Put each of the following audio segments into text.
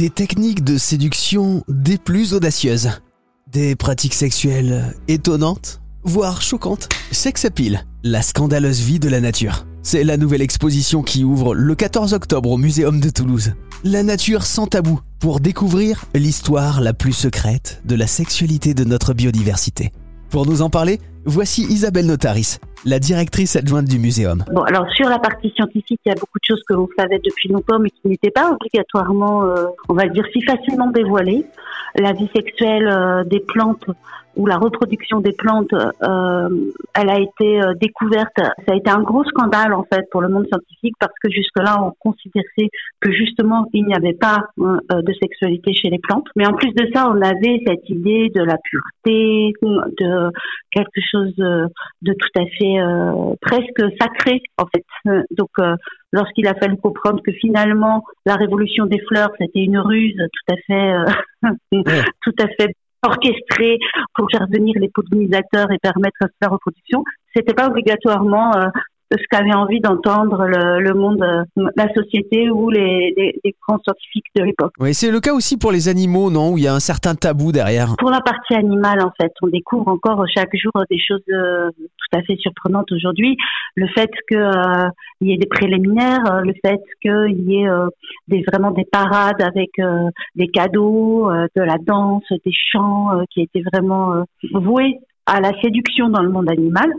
Des techniques de séduction des plus audacieuses. Des pratiques sexuelles étonnantes, voire choquantes. Sex Appeal, la scandaleuse vie de la nature. C'est la nouvelle exposition qui ouvre le 14 octobre au Muséum de Toulouse. La nature sans tabou, pour découvrir l'histoire la plus secrète de la sexualité de notre biodiversité. Pour nous en parler, voici Isabelle Notaris, la directrice adjointe du muséum. Bon, alors sur la partie scientifique, il y a beaucoup de choses que l'on savait depuis longtemps, mais qui n'étaient pas obligatoirement, euh, on va dire, si facilement dévoilées. La vie sexuelle euh, des plantes ou la reproduction des plantes, euh, elle a été euh, découverte. Ça a été un gros scandale en fait pour le monde scientifique parce que jusque-là, on considérait que justement il n'y avait pas euh, de sexualité chez les plantes. Mais en plus de ça, on avait cette idée de la pureté, de quelque chose de, de tout à fait euh, presque sacré en fait. Euh, donc euh, lorsqu'il a fallu comprendre que finalement la révolution des fleurs c'était une ruse tout à fait tout à fait orchestrée pour faire venir les pollinisateurs et permettre la reproduction, c'était pas obligatoirement ce qu'avait envie d'entendre le, le, monde, euh, la société ou les, les, les grands scientifiques de l'époque. Oui, c'est le cas aussi pour les animaux, non Où il y a un certain tabou derrière. Pour la partie animale, en fait, on découvre encore chaque jour des choses euh, tout à fait surprenantes aujourd'hui. Le fait qu'il euh, y ait des préliminaires, euh, le fait qu'il y ait euh, des, vraiment des parades avec des cadeaux, de la danse, des chants qui étaient vraiment voués à la séduction dans le monde animal.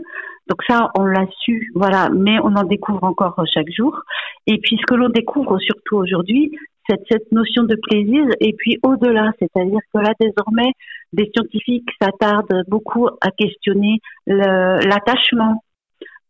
Donc ça, on l'a su, voilà, mais on en découvre encore chaque jour. Et puis ce que l'on découvre surtout aujourd'hui, c'est cette notion de plaisir et puis au-delà, c'est-à-dire que là désormais, des scientifiques s'attardent beaucoup à questionner l'attachement,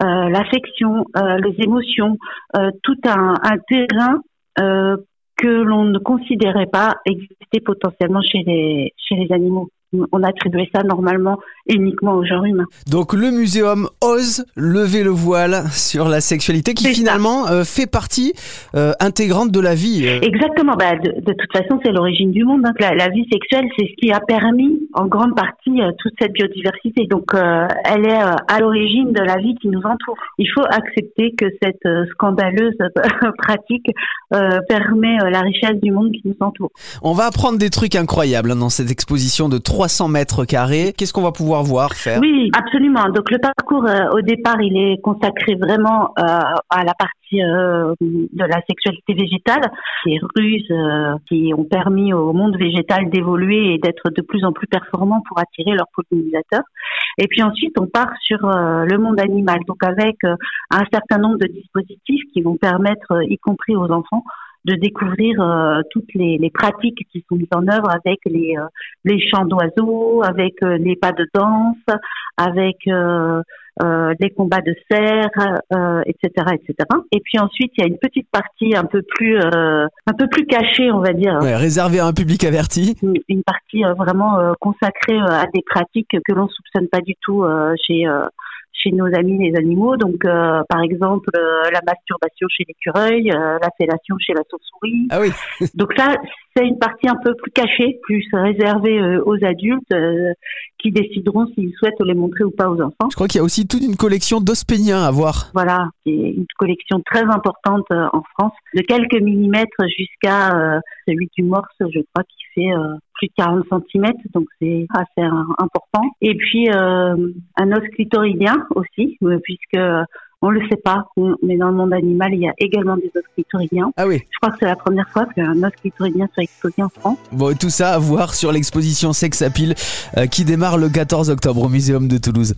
euh, l'affection, euh, les émotions, euh, tout un, un terrain euh, que l'on ne considérait pas exister potentiellement chez les, chez les animaux on attribuait ça normalement uniquement au genre humain. Donc le muséum ose lever le voile sur la sexualité qui finalement euh, fait partie euh, intégrante de la vie. Euh. Exactement. Bah, de, de, toute façon, c'est l'origine du monde. Hein. La, la, vie sexuelle, c'est ce qui a permis en grande partie toute cette biodiversité. Donc elle est à l'origine de la vie qui nous entoure. Il faut accepter que cette scandaleuse pratique permet la richesse du monde qui nous entoure. On va apprendre des trucs incroyables hein, dans cette exposition de 300 mètres carrés. Qu'est-ce qu'on va pouvoir voir, faire Oui, absolument. Donc le parcours euh, au départ, il est consacré vraiment euh, à la partie euh, de la sexualité végétale, ces ruses qui ont permis au monde végétal d'évoluer et d'être de plus en plus performant pour attirer leurs pollinisateurs. Et puis ensuite, on part sur le monde animal, donc avec un certain nombre de dispositifs qui vont permettre, y compris aux enfants, de découvrir euh, toutes les, les, pratiques qui sont mises en œuvre avec les, euh, les chants d'oiseaux, avec euh, les pas de danse, avec les combats de cerfs, etc., etc. Et puis ensuite, il y a une petite partie un peu plus un peu plus cachée, on va dire. Ouais, réservée à un public averti. Une, une partie vraiment consacrée à des pratiques que l'on soupçonne pas du tout chez chez nos amis les animaux. Donc, euh, par exemple, euh, la masturbation chez l'écureuil, euh, la fellation chez la chauve-souris. Ah oui. Donc ça, c'est une partie un peu plus cachée, plus réservée aux adultes qui décideront s'ils souhaitent les montrer ou pas aux enfants. Je crois qu'il y a aussi toute une collection d'os péniens à voir. Voilà, c'est une collection très importante en France, de quelques millimètres jusqu'à celui du morse, je crois, qui fait plus de 40 cm, donc c'est assez important. Et puis un os clitoridien aussi, puisque on le sait pas, mais dans le monde animal, il y a également des os clitoridiens. Ah oui. Je crois que c'est la première fois qu'un os clitoridien soit exposé en France. Bon, tout ça à voir sur l'exposition Sex Appeal euh, qui démarre le 14 octobre au Muséum de Toulouse.